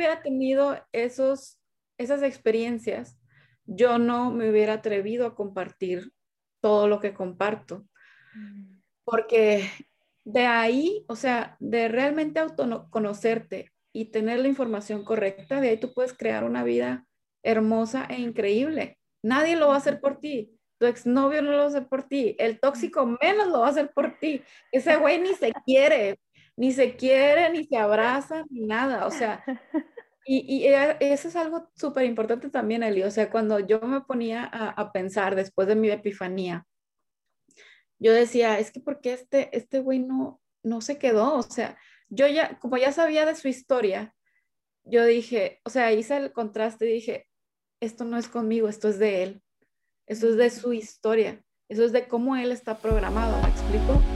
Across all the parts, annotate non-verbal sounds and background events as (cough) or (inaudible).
hubiera tenido esos, esas experiencias, yo no me hubiera atrevido a compartir todo lo que comparto. Porque de ahí, o sea, de realmente autoconocerte y tener la información correcta, de ahí tú puedes crear una vida hermosa e increíble. Nadie lo va a hacer por ti. Tu exnovio no lo va a hacer por ti. El tóxico menos lo va a hacer por ti. Ese güey ni se quiere, ni se quiere, ni se abraza, (laughs) ni nada. O sea, y, eso es algo súper importante también, Eli. O sea, cuando yo me ponía a, a, pensar después de mi epifanía, yo decía, es que porque este, este güey no, no se quedó. O sea, yo ya, como ya sabía de su historia, yo dije, o sea, hice el contraste y dije, esto no es conmigo, esto es de él, esto es de su historia, eso es de cómo él está programado, ¿me explico?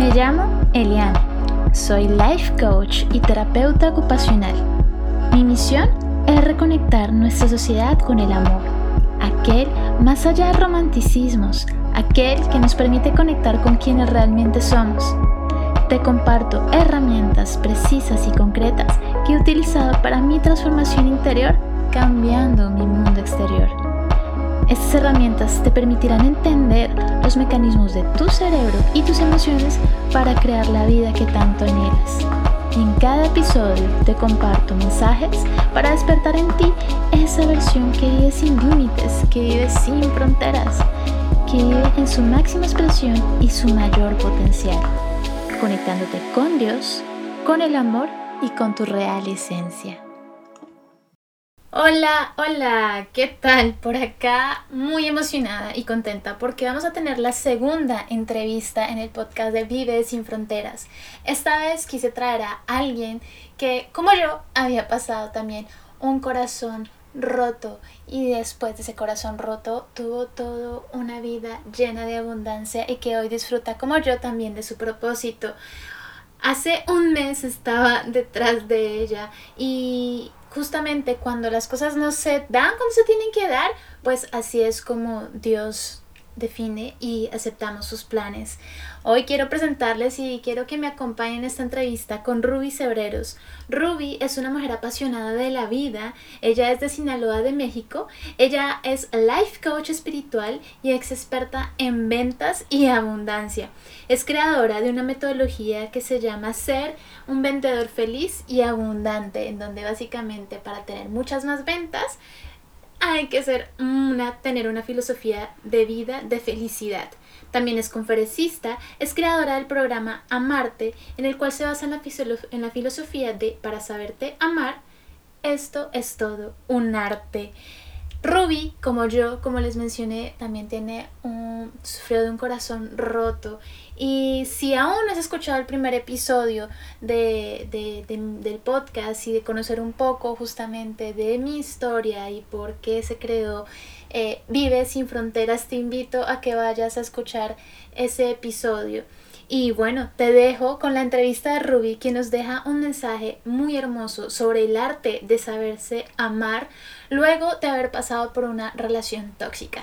Me llamo Eliana, soy life coach y terapeuta ocupacional. Mi misión es reconectar nuestra sociedad con el amor, aquel más allá de romanticismos, aquel que nos permite conectar con quienes realmente somos. Te comparto herramientas precisas y concretas que he utilizado para mi transformación interior cambiando mi mundo exterior. Estas herramientas te permitirán entender los mecanismos de tu cerebro y tus emociones para crear la vida que tanto anhelas. En cada episodio te comparto mensajes para despertar en ti esa versión que vive sin límites, que vive sin fronteras que vive en su máxima expresión y su mayor potencial, conectándote con Dios, con el amor y con tu real esencia. Hola, hola, ¿qué tal? Por acá muy emocionada y contenta porque vamos a tener la segunda entrevista en el podcast de Vive sin Fronteras. Esta vez quise traer a alguien que, como yo, había pasado también un corazón roto y después de ese corazón roto tuvo todo una vida llena de abundancia y que hoy disfruta como yo también de su propósito. Hace un mes estaba detrás de ella y justamente cuando las cosas no se dan como se tienen que dar, pues así es como Dios define y aceptamos sus planes. Hoy quiero presentarles y quiero que me acompañen en esta entrevista con Ruby Cebreros. Ruby es una mujer apasionada de la vida, ella es de Sinaloa de México, ella es life coach espiritual y ex experta en ventas y abundancia. Es creadora de una metodología que se llama Ser un vendedor feliz y abundante, en donde básicamente para tener muchas más ventas hay que ser una, tener una filosofía de vida de felicidad. También es conferencista, es creadora del programa Amarte, en el cual se basa en la, en la filosofía de para saberte amar, esto es todo un arte. Ruby, como yo, como les mencioné, también tiene un sufrió de un corazón roto. Y si aún no has escuchado el primer episodio de, del podcast y de conocer un poco justamente de mi historia y por qué se creó eh, Vive sin Fronteras, te invito a que vayas a escuchar ese episodio. Y bueno, te dejo con la entrevista de Ruby, que nos deja un mensaje muy hermoso sobre el arte de saberse amar luego de haber pasado por una relación tóxica.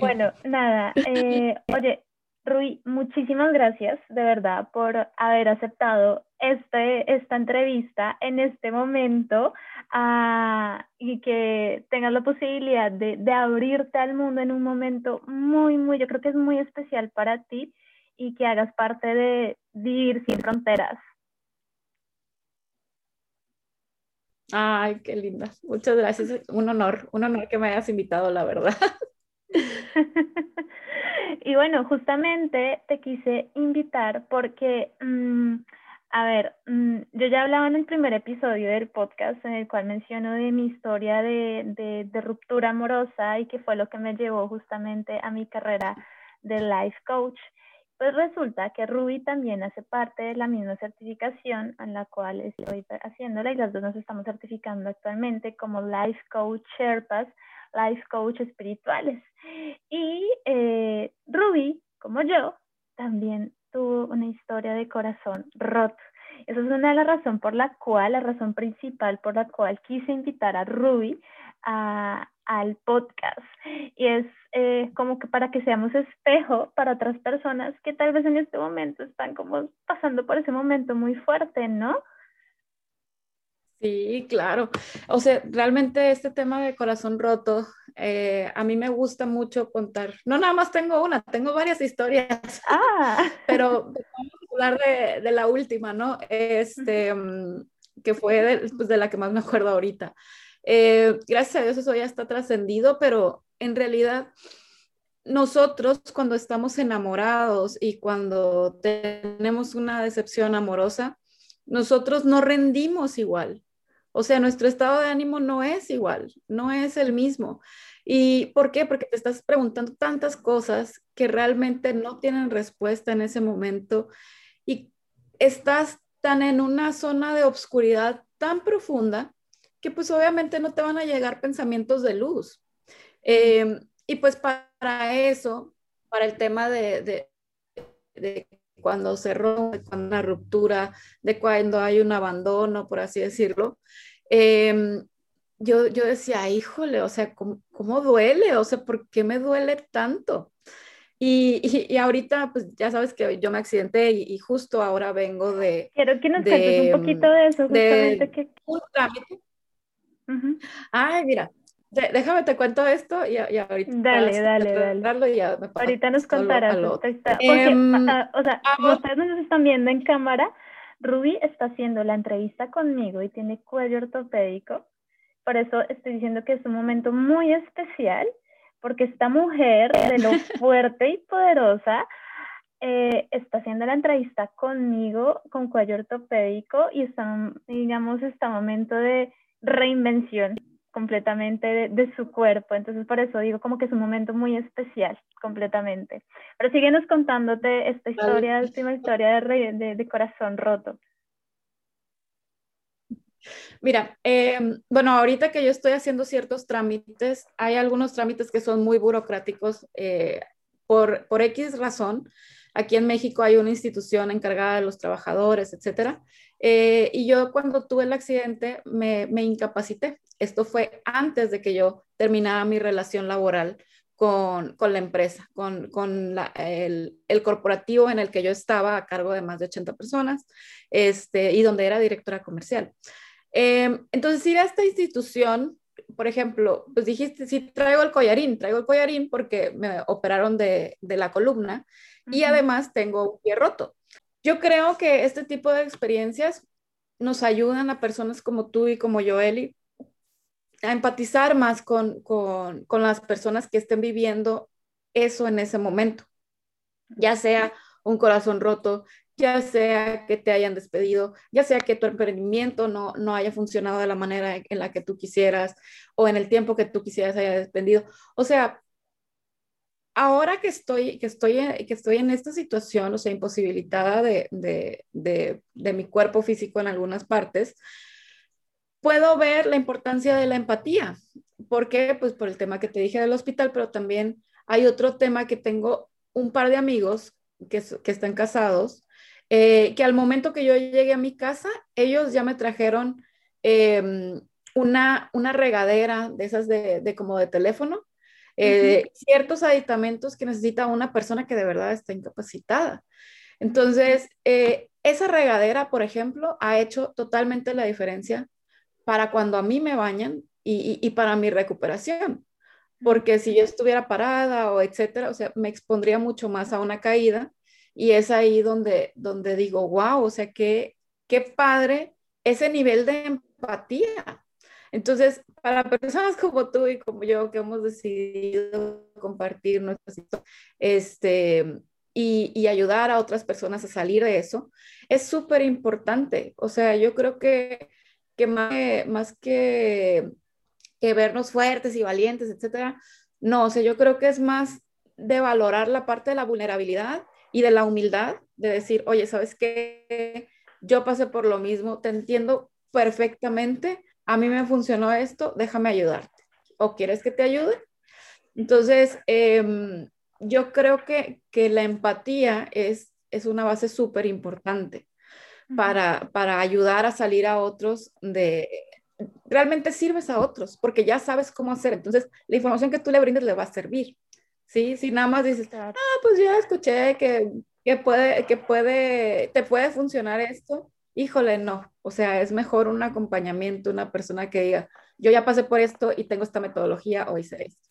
Bueno, nada, eh, (laughs) oye, Rui, muchísimas gracias de verdad por haber aceptado este, esta entrevista en este momento ah, y que tengas la posibilidad de, de, abrirte al mundo en un momento muy, muy, yo creo que es muy especial para ti y que hagas parte de Vivir sin Fronteras. Ay, qué linda. Muchas gracias. Un honor, un honor que me hayas invitado, la verdad. (laughs) y bueno, justamente te quise invitar porque, mm, a ver, mm, yo ya hablaba en el primer episodio del podcast en el cual menciono de mi historia de, de, ruptura amorosa y que fue lo que me llevó justamente a mi carrera de life coach. Pues resulta que Ruby también hace parte de la misma certificación en la cual estoy haciéndola y las dos nos estamos certificando actualmente como Life Coach Sherpas, Life Coach espirituales. Y eh, Ruby, como yo, también tuvo una historia de corazón roto. Esa es una de las razones por la cual, la razón principal por la cual quise invitar a Ruby a, al podcast. Y es eh, como que para que seamos espejo para otras personas que tal vez en este momento están como pasando por ese momento muy fuerte, ¿no? Sí, claro. O sea, realmente este tema de corazón roto, eh, a mí me gusta mucho contar. No nada más tengo una, tengo varias historias. Ah. (laughs) Pero vamos de la última, ¿no? Este, mm, que fue de, pues, de, la que más me acuerdo ahorita. Eh, gracias a Dios eso ya está trascendido, pero en realidad nosotros cuando estamos enamorados y cuando tenemos una decepción amorosa, nosotros no rendimos igual. O sea, nuestro estado de ánimo no es igual, no es el mismo. ¿Y por qué? Porque te estás preguntando tantas cosas que realmente no tienen respuesta en ese momento y estás tan en una zona de obscuridad tan profunda que pues obviamente no te van a llegar pensamientos de luz. Em, y pues para eso, para el tema de, de, cuando se rompe, cuando una ruptura, de cuando hay un abandono, por así decirlo, em, yo, yo decía, híjole, o sea, ¿cómo, ¿cómo, duele? O sea, ¿por qué me duele tanto? Y, y, ahorita, pues ya sabes que yo me accidenté y, justo ahora vengo de... Quiero que nos cuentes un poquito de eso, justamente. que... Un trámite. Ay, mira, déjame te cuento esto y, ahorita. Dale, dale, dale. Y ahorita nos contarás esta em, o sea, como ustedes nos están viendo en cámara, Ruby está haciendo la entrevista conmigo y tiene cuello ortopédico. Por eso estoy diciendo que es un momento muy especial, porque esta mujer de lo (laughs) fuerte y poderosa eh, está haciendo la entrevista conmigo con cuello ortopédico y está, digamos, este momento de reinvención completamente de, su cuerpo. Entonces, por eso digo como que es un momento muy especial, completamente. Pero síguenos contándote esta historia, última historia de, de, corazón roto. Mira, em, bueno, ahorita que yo estoy haciendo ciertos trámites, hay algunos trámites que son muy burocráticos eh, por, por X razón. Aquí en México hay una institución encargada de los trabajadores, etcétera. Eh, y yo cuando tuve el accidente me, me, incapacité. Esto fue antes de que yo terminara mi relación laboral con, con la empresa, con, con la, el, el, corporativo en el que yo estaba a cargo de más de 80 personas este, y donde era directora comercial. Eh, entonces, ir a esta institución, por ejemplo, pues dijiste, sí, traigo el collarín, traigo el collarín porque me operaron de, de la columna y además tengo un pie roto. Yo creo que este tipo de experiencias nos ayudan a personas como tú y como yo, Eli, a empatizar más con, con, con las personas que estén viviendo eso en ese momento, ya sea un corazón roto, ya sea que te hayan despedido, ya sea que tu emprendimiento no, no haya funcionado de la manera en la que tú quisieras o en el tiempo que tú quisieras haya despedido. O sea, ahora que estoy, que estoy, que estoy en esta situación, o sea, imposibilitada de, de, de, de, mi cuerpo físico en algunas partes, puedo ver la importancia de la empatía. ¿Por qué? Pues por el tema que te dije del hospital, pero también hay otro tema que tengo un par de amigos que, que están casados, eh, que al momento que yo llegué a mi casa, ellos ya me trajeron eh, una, una regadera de esas de, de como de teléfono, eh, ciertos aditamentos que necesita una persona que de verdad está incapacitada. Entonces, eh, esa regadera, por ejemplo, ha hecho totalmente la diferencia para cuando a mí me bañan y, y, para mi recuperación. Porque si yo estuviera parada o etcétera, o sea, me expondría mucho más a una caída y es ahí donde, donde digo, wow, o sea, qué, qué padre ese nivel de empatía. Entonces, para personas como tú y como yo que hemos decidido compartir nuestras este, y, y, ayudar a otras personas a salir de eso, es súper importante. O sea, yo creo que, que más, más que, que vernos fuertes y valientes, etcétera, no, o sea, yo creo que es más de valorar la parte de la vulnerabilidad y de la humildad, de decir, oye, ¿sabes qué? Yo pasé por lo mismo, te entiendo perfectamente, a mí me funcionó esto, déjame ayudarte. ¿O quieres que te ayude? Entonces, em, yo creo que, que, la empatía es, es una base súper importante para, para ayudar a salir a otros de, realmente sirves a otros porque ya sabes cómo hacer. Entonces, la información que tú le brindes le va a servir. ¿Sí? Si nada más dices, ah, pues ya escuché que, que, puede, que puede, te puede funcionar esto, híjole, no. O sea, es mejor un acompañamiento, una persona que diga, yo ya pasé por esto y tengo esta metodología o hice esto.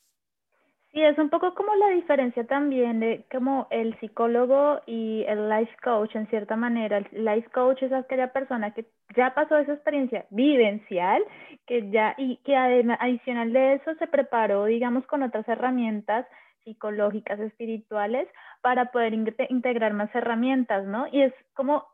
Sí, es un poco como la diferencia también de como el psicólogo y el life coach, en cierta manera. El life coach es aquella persona que ya pasó esa experiencia vivencial, que ya, y que adicional de eso se preparó, digamos, con otras herramientas psicológicas, espirituales, para poder integrar más herramientas, ¿no? Y es como,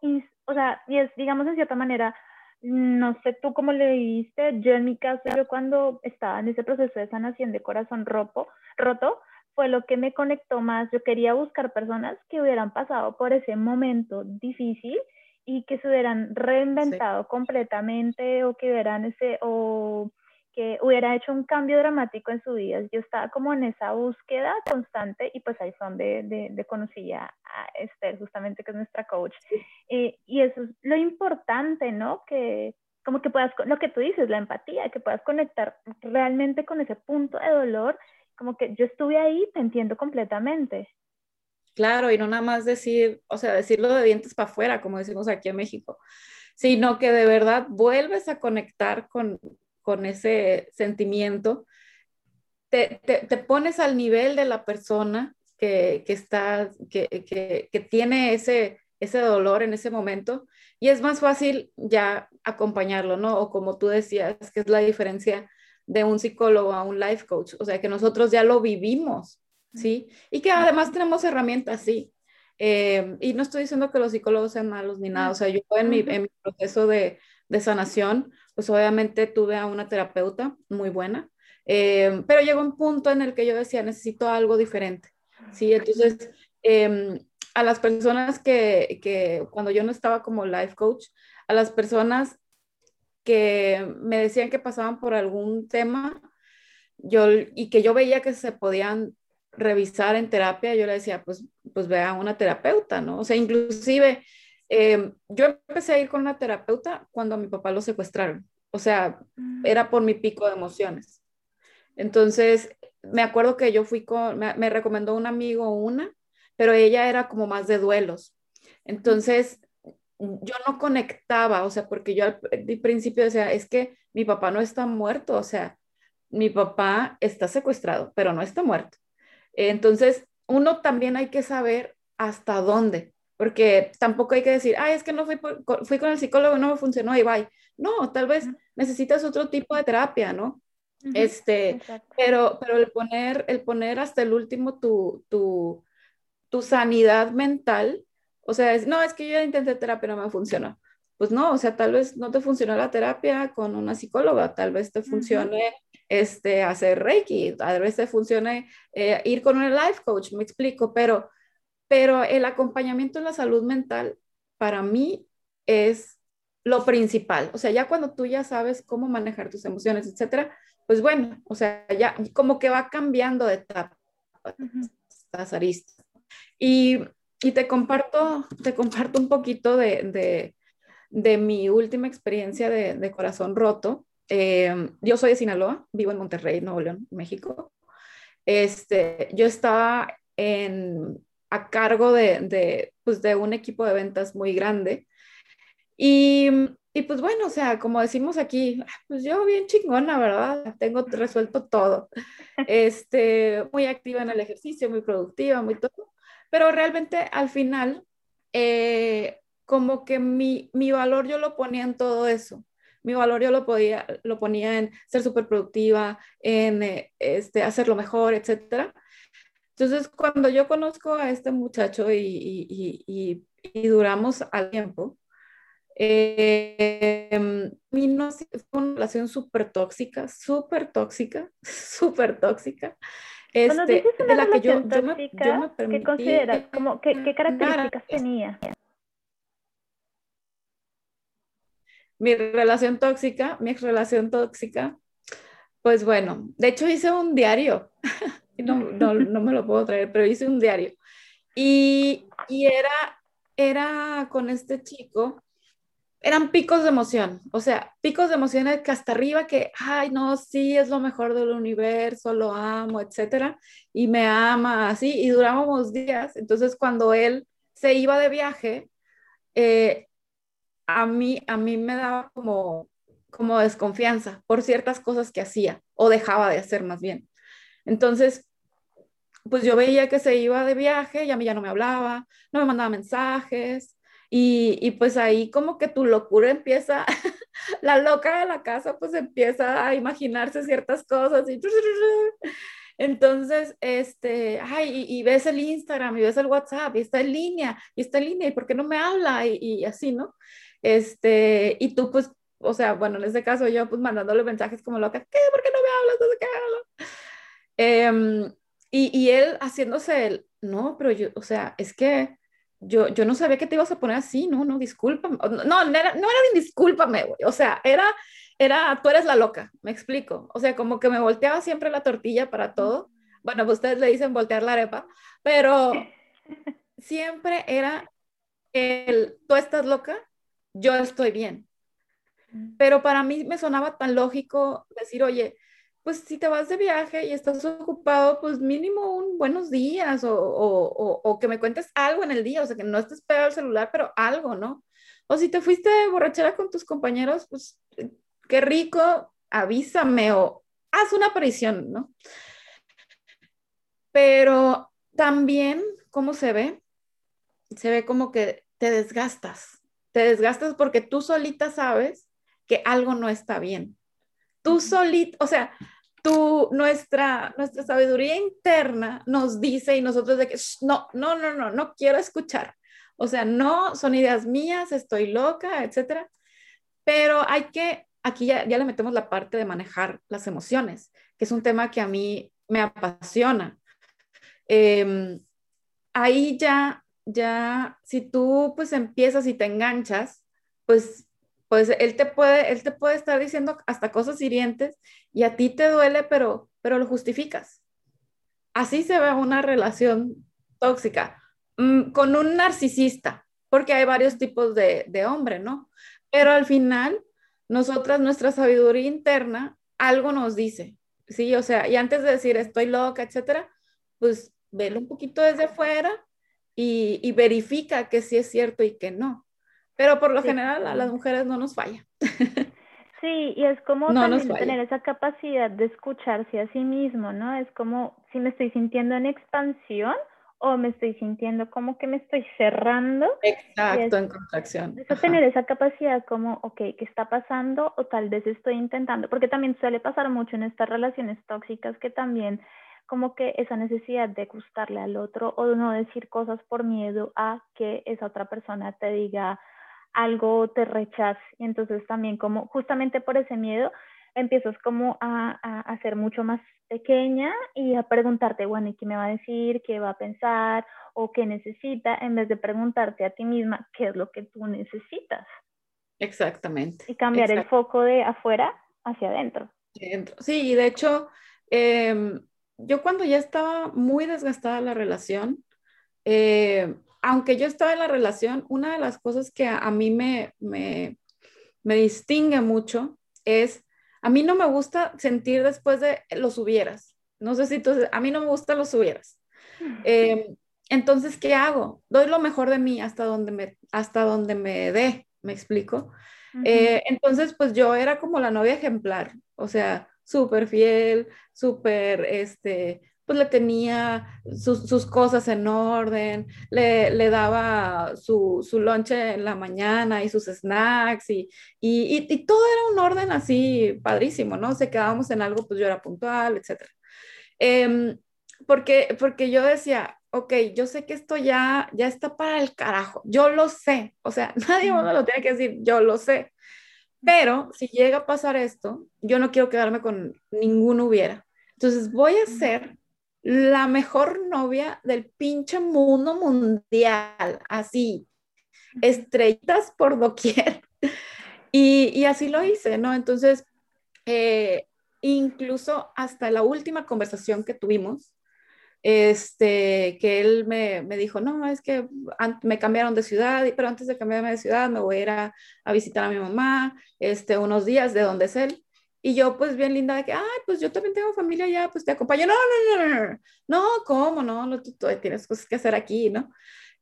o sea, y es, digamos, en cierta manera, no sé tú cómo le viste, yo en mi caso, yo cuando estaba en ese proceso de sanación de corazón roto, roto, fue lo que me conectó más. Yo quería buscar personas que hubieran pasado por ese momento difícil y que se hubieran reinventado completamente o que hubieran ese, o que hubiera hecho un cambio dramático en su vida. Yo estaba como en esa búsqueda constante y pues ahí fue donde de, conocí a, Esther, justamente que es nuestra coach. Eh, y eso es lo importante, ¿no? Que como que puedas, lo que tú dices, la empatía, que puedas conectar realmente con ese punto de dolor, como que yo estuve ahí, te entiendo completamente. Claro, y no nada más decir, o sea, decirlo de dientes para afuera, como decimos aquí en México, sino que de verdad vuelves a conectar con, con ese sentimiento, te, te, pones al nivel de la persona que, que está, que, que, que, tiene ese, ese dolor en ese momento y es más fácil ya acompañarlo, ¿no? O como tú decías, que es la diferencia de un psicólogo a un life coach, o sea, que nosotros ya lo vivimos, ¿sí? Y que además tenemos herramientas, sí. Eh, y no estoy diciendo que los psicólogos sean malos ni nada, o sea, yo en mi, en mi proceso de, de sanación, pues obviamente tuve a una terapeuta muy buena, eh, pero llegó un punto en el que yo decía, necesito algo diferente, ¿sí? Entonces, em, a las personas que, que, cuando yo no estaba como life coach, a las personas que me decían que pasaban por algún tema, yo, y que yo veía que se podían revisar en terapia, yo le decía, pues, pues ve a una terapeuta, ¿no? O sea, inclusive Em, yo empecé a ir con una terapeuta cuando a mi papá lo secuestraron. O sea, mm. era por mi pico de emociones. Entonces, me acuerdo que yo fui con, me, recomendó un amigo una, pero ella era como más de duelos. Entonces, yo no conectaba, o sea, porque yo al, principio decía, es que mi papá no está muerto, o sea, mi papá está secuestrado, pero no está muerto. Entonces, uno también hay que saber hasta dónde, porque tampoco hay que decir, ay, es que no fui, fui con el psicólogo no me funcionó y bye. No, tal vez necesitas otro tipo de terapia, ¿no? este, pero, pero el poner, el poner hasta el último tu, tu, tu sanidad mental, o sea, es, no, es que yo ya intenté terapia, no me funcionó. Pues no, o sea, tal vez no te funcionó la terapia con una psicóloga, tal vez te funcione este, hacer Reiki, tal vez te funcione eh, ir con un life coach, me explico, pero pero el acompañamiento en la salud mental para mí es lo principal. O sea, ya cuando tú ya sabes cómo manejar tus emociones, etcétera, pues bueno, o sea, ya como que va cambiando de etapa Y, y, te comparto, te comparto un poquito de, de, de mi última experiencia de, de corazón roto. Eh, yo soy de Sinaloa, vivo en Monterrey, Nuevo León, México. Este, yo estaba en, a cargo de, de, pues de un equipo de ventas muy grande. Y, y, pues bueno, o sea, como decimos aquí, pues yo bien chingona, ¿verdad? Tengo resuelto todo. (laughs) Este, muy activa en el ejercicio, muy productiva, muy todo. Pero realmente al final, eh, como que mi, mi valor yo lo ponía en todo eso mi valor yo lo, podía, lo ponía en ser súper productiva, en eh, este, hacerlo mejor, etcétera. Entonces, cuando yo conozco a este muchacho y, duramos al tiempo, eh, fue una relación súper tóxica, súper tóxica, (laughs) súper tóxica. Este, de la que yo, tóxica, yo, me, permití, ¿qué consideras? Como, ¿qué, ¿Qué características tenía? Mi relación tóxica, mi relación tóxica, pues bueno, de hecho hice un diario (laughs) no, no, no, me lo puedo traer, pero hice un diario. Y, y era, era con este chico, eran picos de emoción, o sea, picos de emoción que hasta arriba que, ay, no, sí, es lo mejor del universo, lo amo, etcétera, y me ama, así, y durábamos días. Entonces, cuando él se iba de viaje, eh, a, mí, a mí me daba como, como desconfianza por ciertas cosas que hacía o dejaba de hacer más bien. Entonces, pues yo veía que se iba de viaje y a mí ya no me hablaba, no me mandaba mensajes, y, pues ahí como que tu locura empieza, (laughs) la loca de la casa pues empieza a imaginarse ciertas cosas y entonces, este, ay, y, ves el Instagram y ves el WhatsApp y está en línea y está en línea y por qué no me habla y, así, ¿no? Este, y tú pues, o sea, bueno, en este caso yo pues mandándole mensajes como loca, ¿qué? ¿Por qué no me hablas? No sé qué em, y, y él haciéndose el, no, pero yo, o sea, es que yo, yo no sabía que te ibas a poner así, no, no, discúlpame. No, no era, no era discúlpame, güey. O sea, era, era, tú eres la loca, me explico. O sea, como que me volteaba siempre la tortilla para todo. Bueno, pues ustedes le dicen voltear la arepa, pero (laughs) siempre era el, tú estás loca, yo estoy bien. Pero para mí me sonaba tan lógico decir, oye, pues si te vas de viaje y estás ocupado, pues mínimo un buenos días o, o, o, que me cuentes algo en el día, o sea, que no estés pegado al celular, pero algo, ¿no? O si te fuiste de borrachera con tus compañeros, pues qué rico, avísame o haz una aparición, ¿no? Pero también, ¿cómo se ve? Se ve como que te desgastas, te desgastas porque tú solita sabes que algo no está bien. Tú solita, o sea, nuestra, nuestra sabiduría interna nos dice y nosotros de que no, no, no, no, no quiero escuchar. O sea, no, son ideas mías, estoy loca, etcétera. Pero hay que, aquí ya, ya le metemos la parte de manejar las emociones, que es un tema que a mí me apasiona. Em, ahí ya, ya, si tú pues empiezas y te enganchas, pues pues él te puede, él te puede estar diciendo hasta cosas hirientes y a ti te duele, pero, pero lo justificas. Así se ve una relación tóxica mm, con un narcisista, porque hay varios tipos de, de hombre, ¿no? Pero al final, nosotras, nuestra sabiduría interna, algo nos dice, ¿sí? O sea, y antes de decir estoy loca, etcétera, pues velo un poquito desde fuera y, y verifica que sí es cierto y que no. Pero por lo general a las mujeres no nos falla. (laughs) Sí, y es como también tener esa capacidad de escucharse a sí mismo, ¿no? Es como si me estoy sintiendo en expansión o me estoy sintiendo como que me estoy cerrando. Exacto, en contracción. Es tener esa capacidad como, ok, ¿qué está pasando? O tal vez estoy intentando, porque también suele pasar mucho en estas relaciones tóxicas que también como que esa necesidad de gustarle al otro o no decir cosas por miedo a que esa otra persona te diga, algo te rechace. Y entonces también como justamente por ese miedo empiezas como a, a, ser mucho más pequeña y a preguntarte, bueno, ¿y qué me va a decir? ¿Qué va a pensar? ¿O qué necesita? En vez de preguntarte a ti misma qué es lo que tú necesitas. Exactamente. Y cambiar el foco de afuera hacia adentro. Sí, de hecho, em, yo cuando ya estaba muy desgastada la relación, eh, aunque yo estaba en la relación, una de las cosas que a, mí me, me, distingue mucho es, a mí no me gusta sentir después de los hubieras. No sé si tú, a mí no me gustan los hubieras. Em, entonces, ¿qué hago? Doy lo mejor de mí hasta donde me, hasta donde me dé, me explico. Eh, entonces, pues yo era como la novia ejemplar, o sea, súper fiel, súper, este, pues le tenía sus, cosas en orden, le, daba su, su lonche en la mañana y sus snacks y, y, todo era un orden así padrísimo, ¿no? Se quedábamos en algo, pues yo era puntual, etc. Em, porque, porque yo decía, ok, yo sé que esto ya, ya está para el carajo, yo lo sé, o sea, (laughs) nadie me lo tiene que decir, yo lo sé. Pero si llega a pasar esto, yo no quiero quedarme con ninguno hubiera. Entonces voy a hacer la mejor novia del pinche mundo mundial, así, estrellitas por doquier. Y, y así lo hice, ¿no? Entonces, eh, incluso hasta la última conversación que tuvimos, este, que él me, me dijo, no, es que me cambiaron de ciudad, pero antes de cambiarme de ciudad me voy a ir a, visitar a mi mamá, este, unos días de donde es él. Y yo, pues bien linda, de que, ay, pues yo también tengo familia allá, pues te acompaño. No, no, no, no, no, ¿cómo? No, no tú, tú, tienes cosas que hacer aquí, ¿no?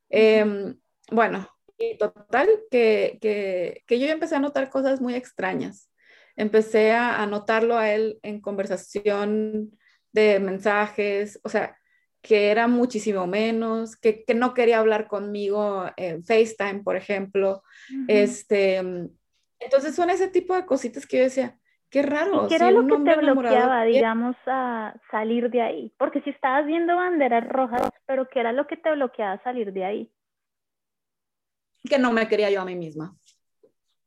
Eh, bueno, y total, que, que, que, yo empecé a notar cosas muy extrañas. Empecé a, a notarlo a él en conversación de mensajes, o sea, que era muchísimo menos, que, que no quería hablar conmigo en FaceTime, por ejemplo. Uh -huh. este, entonces son ese tipo de cositas que yo decía, qué raro. ¿Y qué era si lo que te bloqueaba, digamos, a salir de ahí? Porque si estabas viendo banderas rojas, pero ¿qué era lo que te bloqueaba salir de ahí? Que no me quería yo a mí misma.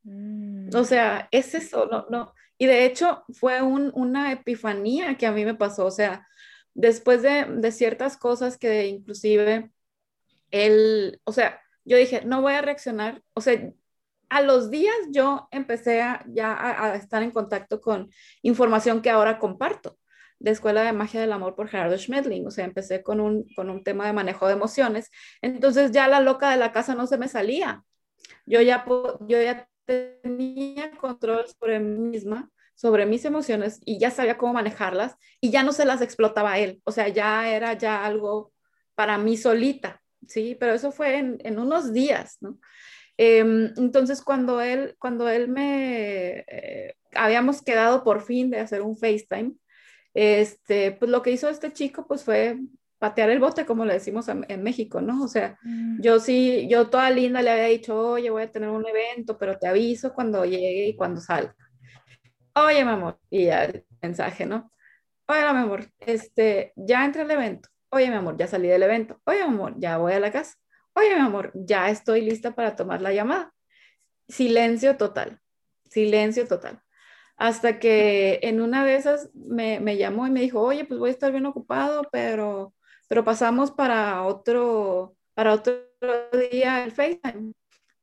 Mm. O sea, es eso, no, no. Y de hecho fue un, una epifanía que a mí me pasó, o sea, después de, de ciertas cosas que inclusive él, o sea, yo dije, no voy a reaccionar, o sea, a los días yo empecé a, ya a, estar en contacto con información que ahora comparto de Escuela de Magia del Amor por Gerardo Schmedling, o sea, empecé con un, con un tema de manejo de emociones, entonces ya la loca de la casa no se me salía, yo ya, yo ya tenía control sobre mí misma, sobre mis emociones y ya sabía cómo manejarlas y ya no se las explotaba él, o sea, ya era ya algo para mí solita, ¿sí? Pero eso fue en, en unos días, ¿no? Eh, entonces, cuando él, cuando él me, eh, habíamos quedado por fin de hacer un FaceTime, este, pues lo que hizo este chico, pues fue patear el bote, como le decimos en, en México, ¿no? O sea, mm. yo sí, yo toda linda le había dicho, oye, voy a tener un evento, pero te aviso cuando llegue y cuando salga. Oye, mi amor, y ya el mensaje, ¿no? Oye, mi amor, este, ya entré al evento. Oye, mi amor, ya salí del evento. Oye, mi amor, ya voy a la casa. Oye, mi amor, ya estoy lista para tomar la llamada. Silencio total, silencio total. Hasta que en una de esas me, me llamó y me dijo, oye, pues voy a estar bien ocupado, pero pero pasamos para otro, para otro día el FaceTime.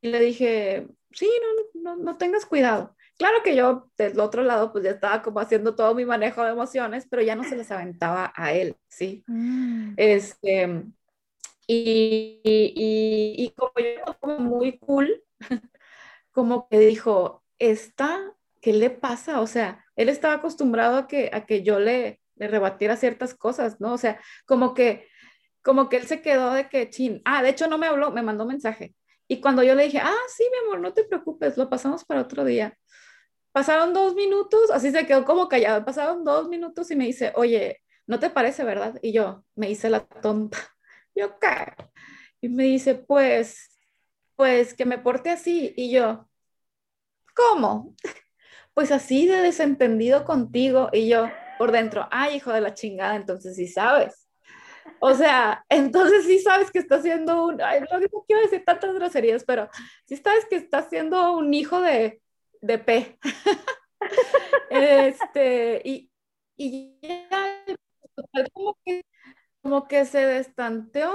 Y le dije, sí, no, no, no, tengas cuidado. Claro que yo del otro lado pues ya estaba como haciendo todo mi manejo de emociones, pero ya no se les aventaba a él, ¿sí? Mm. Este, y, y, y, como yo como muy cool, (laughs) como que dijo, ¿esta qué le pasa? O sea, él estaba acostumbrado a que, a que yo le, le rebatiera ciertas cosas, ¿no? O sea, como que, como que él se quedó de que, chin, ah, de hecho no me habló, me mandó mensaje. Y cuando yo le dije, ah, sí, mi amor, no te preocupes, lo pasamos para otro día. Pasaron dos minutos, así se quedó como callado, pasaron dos minutos y me dice, oye, ¿no te parece, verdad? Y yo me hice la tonta. Yo, ¿qué? Y me dice, pues, pues que me porte así. Y yo, ¿cómo? (laughs) Pues así de desentendido contigo. Y yo, por dentro, ay, hijo de la chingada, entonces sí sabes. O sea, (laughs) entonces sí sabes que está siendo un, ay, no quiero decir tantas groserías, pero sí sabes que está siendo un hijo de, de P. (laughs) este, y, y ya como que, como que se destanteó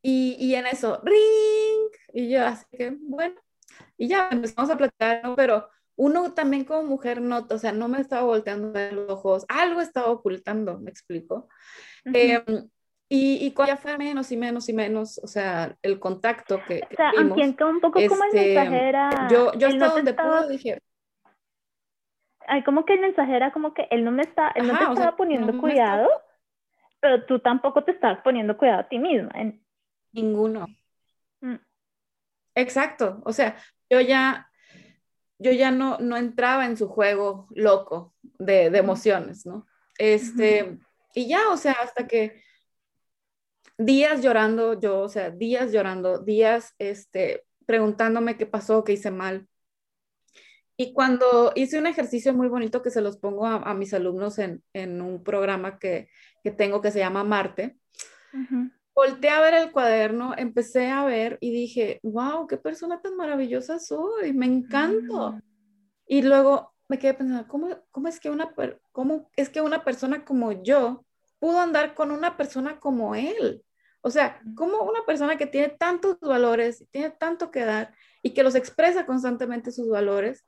y, y en eso, ring, y yo así que, bueno, y ya empezamos a platicar, ¿no? pero uno también como mujer nota, o sea, no me estaba volteando de los ojos, algo estaba ocultando, me explico. Uh -huh. eh, y, y cuando ya fue menos y menos y menos, o sea, el contacto que, que o sea, tuvimos, siento un poco como el este, mensajera. Yo, yo hasta no donde estaba... pude dije. Ay, como que el mensajera, como que él no me está, él Ajá, no te estaba sea, poniendo no cuidado. Pero tú tampoco te estabas poniendo cuidado a ti misma. En... Ninguno. Mm. Exacto, o sea, yo ya, yo ya no, no entraba en su juego loco de, de emociones, ¿no? Este, uh -huh. y ya, o sea, hasta que días llorando, yo, o sea, días llorando, días, este, preguntándome qué pasó, qué hice mal. Y cuando hice un ejercicio muy bonito que se los pongo a, a mis alumnos en, en, un programa que, que, tengo que se llama Marte, uh -huh. volteé a ver el cuaderno, empecé a ver y dije, wow, qué persona tan maravillosa soy, me encanto. Mm. Y luego me quedé pensando, ¿cómo, cómo, es que una, ¿cómo es que una persona como yo pudo andar con una persona como él? O sea, como una persona que tiene tantos valores, tiene tanto que dar y que los expresa constantemente sus valores,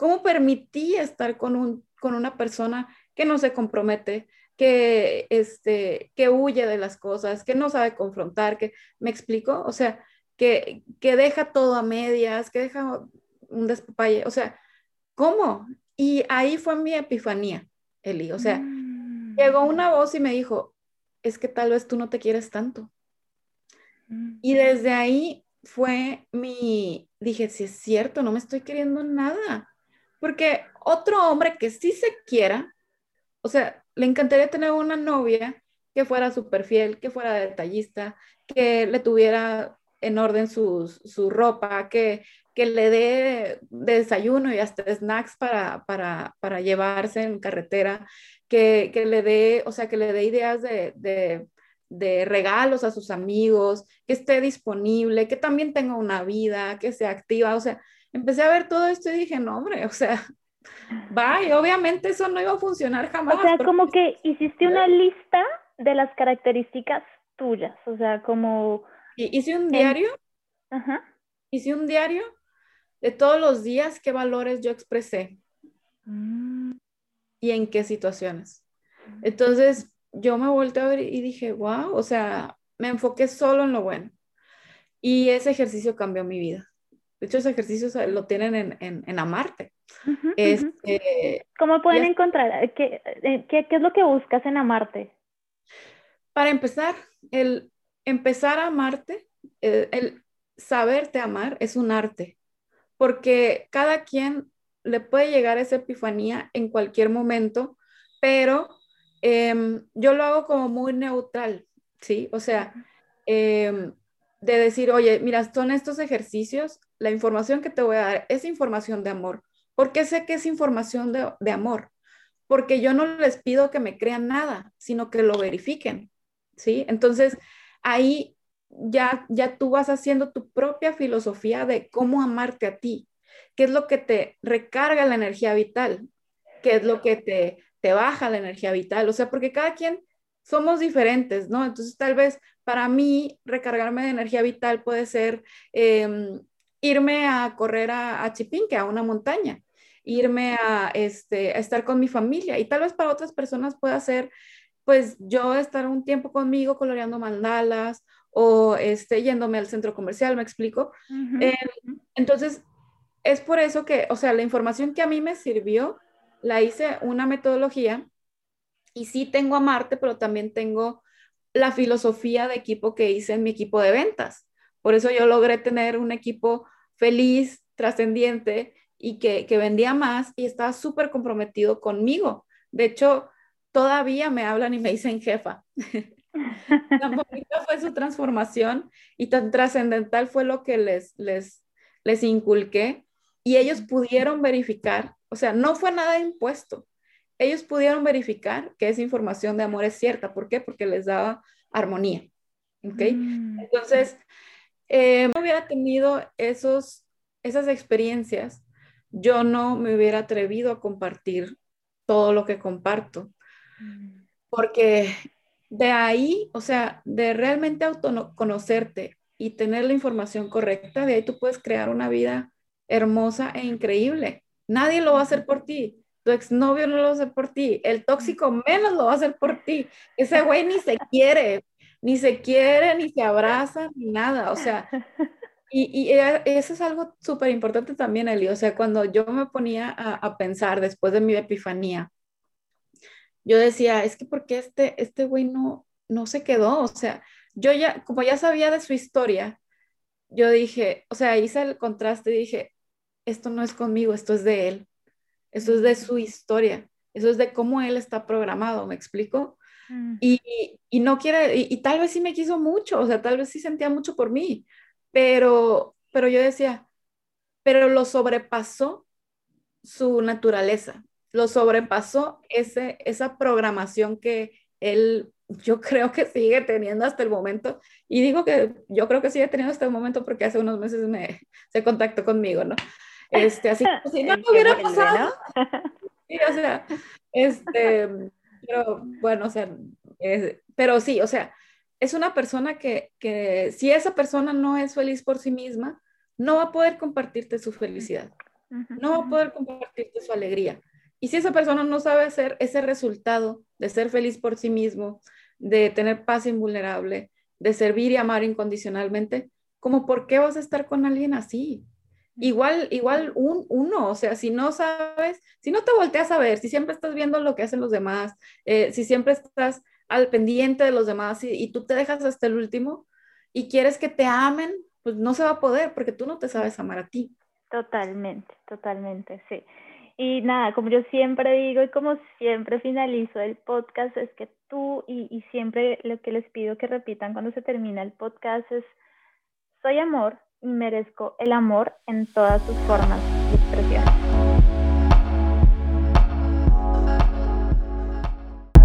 ¿cómo permití estar con, un, con una persona que no se compromete, que, este, que huye de las cosas, que no sabe confrontar, que, ¿me explico? O sea, que, que deja todo a medias, que deja un despapalle, o sea, ¿cómo? Y ahí fue mi epifanía, Eli, o sea, mm. llegó una voz y me dijo, es que tal vez tú no te quieres tanto. Mm. Y desde ahí fue mi, dije, si es cierto, no me estoy queriendo nada, porque otro hombre que sí se quiera, o sea, le encantaría tener una novia que fuera súper fiel, que fuera detallista, que le tuviera en orden su, ropa, que, que le dé desayuno y hasta snacks para, para, para llevarse en carretera, que, que, le dé, o sea, que le dé ideas de, de, de, regalos a sus amigos, que esté disponible, que también tenga una vida, que sea activa, o sea, empecé a ver todo esto y dije, no, hombre, o sea, Bye, obviamente eso no iba a funcionar jamás. O sea, como que hiciste una lista de las características tuyas, o sea, como... Hice un diario, Ajá. hice un diario de todos los días qué valores yo expresé mm. y en qué situaciones. Entonces yo me volteé a ver y dije, wow, o sea, me enfoqué solo en lo bueno. Y ese ejercicio cambió mi vida. De hecho, ese ejercicio lo tienen en, en, en Amarte. Este, ¿Cómo pueden encontrar? ¿Qué, eh, ¿Qué, qué, es lo que buscas en amarte? Para empezar, el empezar a amarte, el, el saberte amar es un arte, porque cada quien le puede llegar esa epifanía en cualquier momento, pero em, yo lo hago como muy neutral, ¿sí? O sea, eh, de decir, oye, mira, son estos ejercicios, la información que te voy a dar es información de amor. ¿Por qué sé que es información de, amor? Porque yo no les pido que me crean nada, sino que lo verifiquen, ¿sí? Entonces, ahí ya, ya tú vas haciendo tu propia filosofía de cómo amarte a ti, qué es lo que te recarga la energía vital, qué es lo que te, te baja la energía vital, o sea, porque cada quien somos diferentes, ¿no? Entonces, tal vez para mí recargarme de energía vital puede ser em, irme a correr a, a Chipinque, a una montaña, irme a, este, estar con mi familia. Y tal vez para otras personas pueda ser, pues yo estar un tiempo conmigo coloreando mandalas o este, yéndome al centro comercial, ¿me explico? Eh, entonces, es por eso que, o sea, la información que a mí me sirvió, la hice una metodología y sí tengo a Marte, pero también tengo la filosofía de equipo que hice en mi equipo de ventas. Por eso yo logré tener un equipo feliz, trascendiente y que, vendía más y estaba súper comprometido conmigo. De hecho, todavía me hablan y me dicen jefa. (laughs) tan bonita fue su transformación y tan trascendental fue lo que les, les, les inculqué y ellos pudieron verificar, o sea, no fue nada impuesto. Ellos pudieron verificar que esa información de amor es cierta. ¿Por qué? Porque les daba armonía. ¿Ok? Mm. Entonces, eh, no hubiera tenido esos, esas experiencias, yo no me hubiera atrevido a compartir todo lo que comparto. Mm. Porque de ahí, o sea, de realmente autoconocerte y tener la información correcta, de ahí tú puedes crear una vida hermosa e increíble. Nadie lo va a hacer por ti. Tu exnovio no lo va a hacer por ti. El tóxico menos lo va a hacer por ti. Ese güey ni se quiere, ni se quiere, ni se abraza, ni nada. O sea, (laughs) y, eso es algo súper importante también, Eli. O sea, cuando yo me ponía a, pensar después de mi epifanía, yo decía, es que porque este, este güey no, no se quedó. O sea, yo ya, como ya sabía de su historia, yo dije, o sea, hice el contraste y dije, esto no es conmigo, esto es de él. Eso es de su historia. Eso es de cómo él está programado, ¿me explico? Mm. Y, y, no quiere, y, y, tal vez sí me quiso mucho, o sea, tal vez sí sentía mucho por mí, pero, pero yo decía, pero lo sobrepasó su naturaleza, lo sobrepasó ese, esa programación que él, yo creo que sigue teniendo hasta el momento, y digo que yo creo que sigue teniendo hasta el momento porque hace unos meses me, se contactó conmigo, ¿no? Este, así (laughs) como si no hubiera pasado. (laughs) Sí, o sea, este, pero bueno, o sea, pero sí, o sea, es una persona que, que si esa persona no es feliz por sí misma, no va a poder compartirte su felicidad, no va a poder compartirte su alegría. Y si esa persona no sabe hacer ese resultado de ser feliz por sí mismo, de tener paz invulnerable, de servir y amar incondicionalmente, como por qué vas a estar con alguien así? Igual, igual un, uno, o sea, si no sabes, si no te volteas a ver, si siempre estás viendo lo que hacen los demás, eh, si siempre estás al pendiente de los demás y, y, tú te dejas hasta el último y quieres que te amen, pues no se va a poder porque tú no te sabes amar a ti. Totalmente, totalmente, sí. Y nada, como yo siempre digo y como siempre finalizo el podcast, es que tú y, y siempre lo que les pido que repitan cuando se termina el podcast es, soy amor merezco el amor en todas sus formas y expresiones.